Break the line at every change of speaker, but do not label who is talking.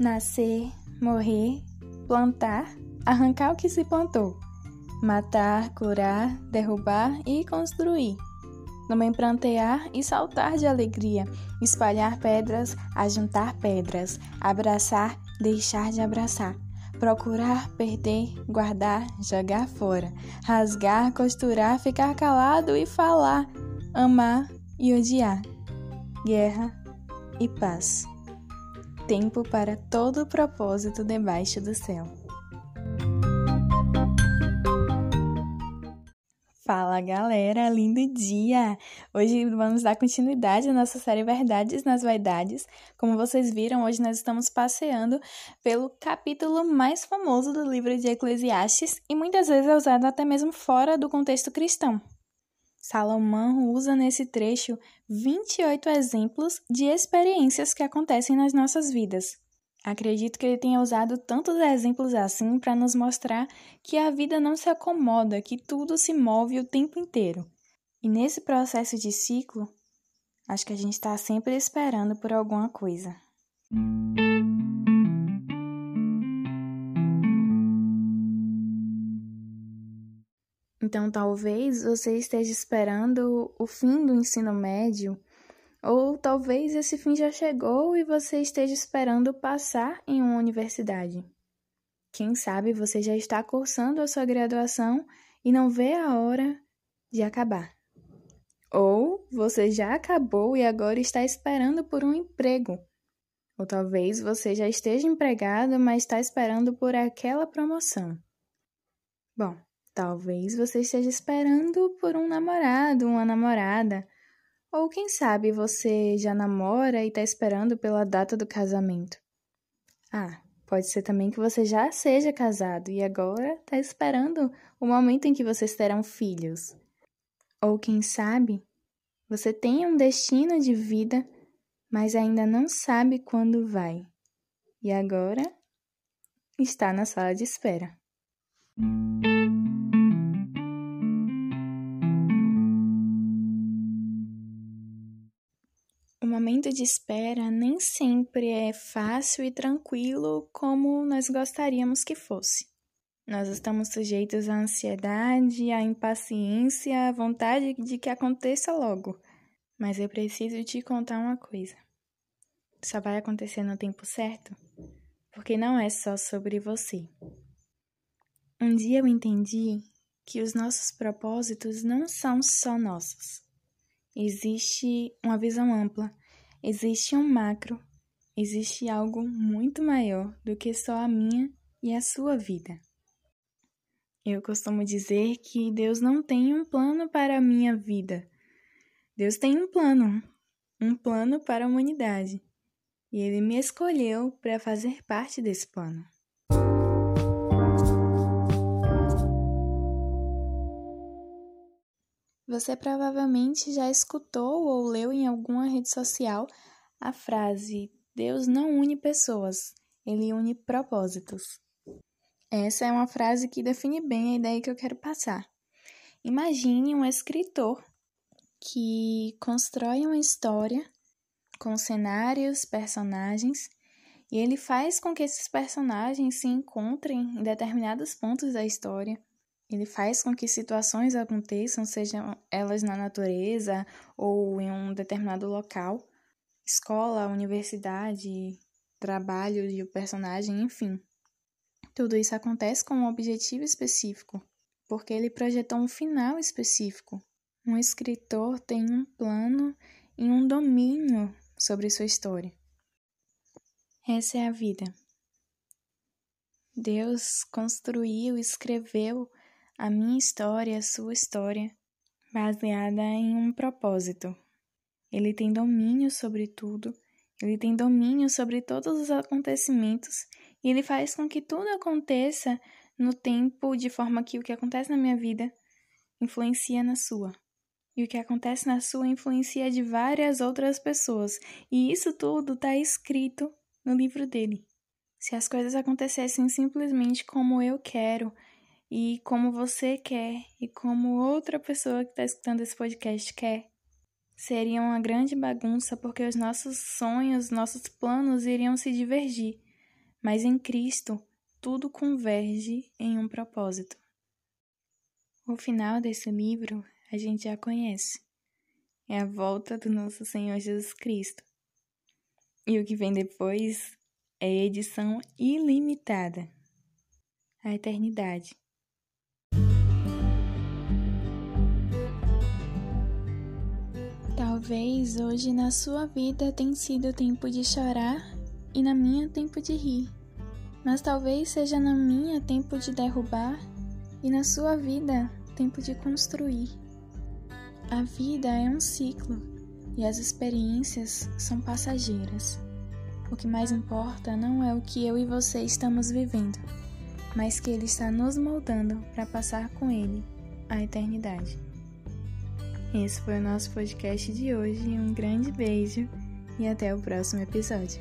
Nascer, morrer, plantar, arrancar o que se plantou, matar, curar, derrubar e construir. Também plantear e saltar de alegria, espalhar pedras, ajuntar pedras, abraçar, deixar de abraçar, procurar, perder, guardar, jogar fora, rasgar, costurar, ficar calado e falar, amar e odiar, guerra e paz tempo para todo o propósito debaixo do céu. Fala galera, lindo dia! Hoje vamos dar continuidade à nossa série Verdades nas Vaidades. Como vocês viram, hoje nós estamos passeando pelo capítulo mais famoso do livro de Eclesiastes e muitas vezes é usado até mesmo fora do contexto cristão. Salomão usa nesse trecho 28 exemplos de experiências que acontecem nas nossas vidas. Acredito que ele tenha usado tantos exemplos assim para nos mostrar que a vida não se acomoda, que tudo se move o tempo inteiro. E nesse processo de ciclo, acho que a gente está sempre esperando por alguma coisa. Então, talvez você esteja esperando o fim do ensino médio, ou talvez esse fim já chegou e você esteja esperando passar em uma universidade. Quem sabe você já está cursando a sua graduação e não vê a hora de acabar. Ou você já acabou e agora está esperando por um emprego. Ou talvez você já esteja empregado, mas está esperando por aquela promoção. Bom, Talvez você esteja esperando por um namorado, uma namorada. Ou quem sabe você já namora e está esperando pela data do casamento. Ah, pode ser também que você já seja casado e agora está esperando o momento em que vocês terão filhos. Ou quem sabe você tem um destino de vida, mas ainda não sabe quando vai. E agora está na sala de espera. Momento de espera nem sempre é fácil e tranquilo como nós gostaríamos que fosse. Nós estamos sujeitos à ansiedade, à impaciência, à vontade de que aconteça logo. Mas eu preciso te contar uma coisa. Só vai acontecer no tempo certo, porque não é só sobre você. Um dia eu entendi que os nossos propósitos não são só nossos. Existe uma visão ampla Existe um macro, existe algo muito maior do que só a minha e a sua vida. Eu costumo dizer que Deus não tem um plano para a minha vida. Deus tem um plano, um plano para a humanidade. E Ele me escolheu para fazer parte desse plano. Você provavelmente já escutou ou leu em alguma rede social a frase: Deus não une pessoas, ele une propósitos. Essa é uma frase que define bem a ideia que eu quero passar. Imagine um escritor que constrói uma história com cenários, personagens, e ele faz com que esses personagens se encontrem em determinados pontos da história ele faz com que situações aconteçam, sejam elas na natureza ou em um determinado local, escola, universidade, trabalho de um personagem, enfim. Tudo isso acontece com um objetivo específico, porque ele projetou um final específico. Um escritor tem um plano e um domínio sobre sua história. Essa é a vida. Deus construiu, escreveu a minha história, a sua história, baseada em um propósito. Ele tem domínio sobre tudo, ele tem domínio sobre todos os acontecimentos e ele faz com que tudo aconteça no tempo de forma que o que acontece na minha vida influencia na sua. E o que acontece na sua influencia de várias outras pessoas. E isso tudo está escrito no livro dele. Se as coisas acontecessem simplesmente como eu quero, e como você quer e como outra pessoa que está escutando esse podcast quer. Seria uma grande bagunça porque os nossos sonhos, nossos planos iriam se divergir. mas em Cristo tudo converge em um propósito. O final desse livro a gente já conhece. É a volta do nosso Senhor Jesus Cristo. E o que vem depois é edição ilimitada a eternidade. Talvez hoje na sua vida tenha sido tempo de chorar e na minha tempo de rir. Mas talvez seja na minha tempo de derrubar e na sua vida tempo de construir. A vida é um ciclo e as experiências são passageiras. O que mais importa não é o que eu e você estamos vivendo, mas que Ele está nos moldando para passar com Ele a eternidade. Esse foi o nosso podcast de hoje. Um grande beijo e até o próximo episódio.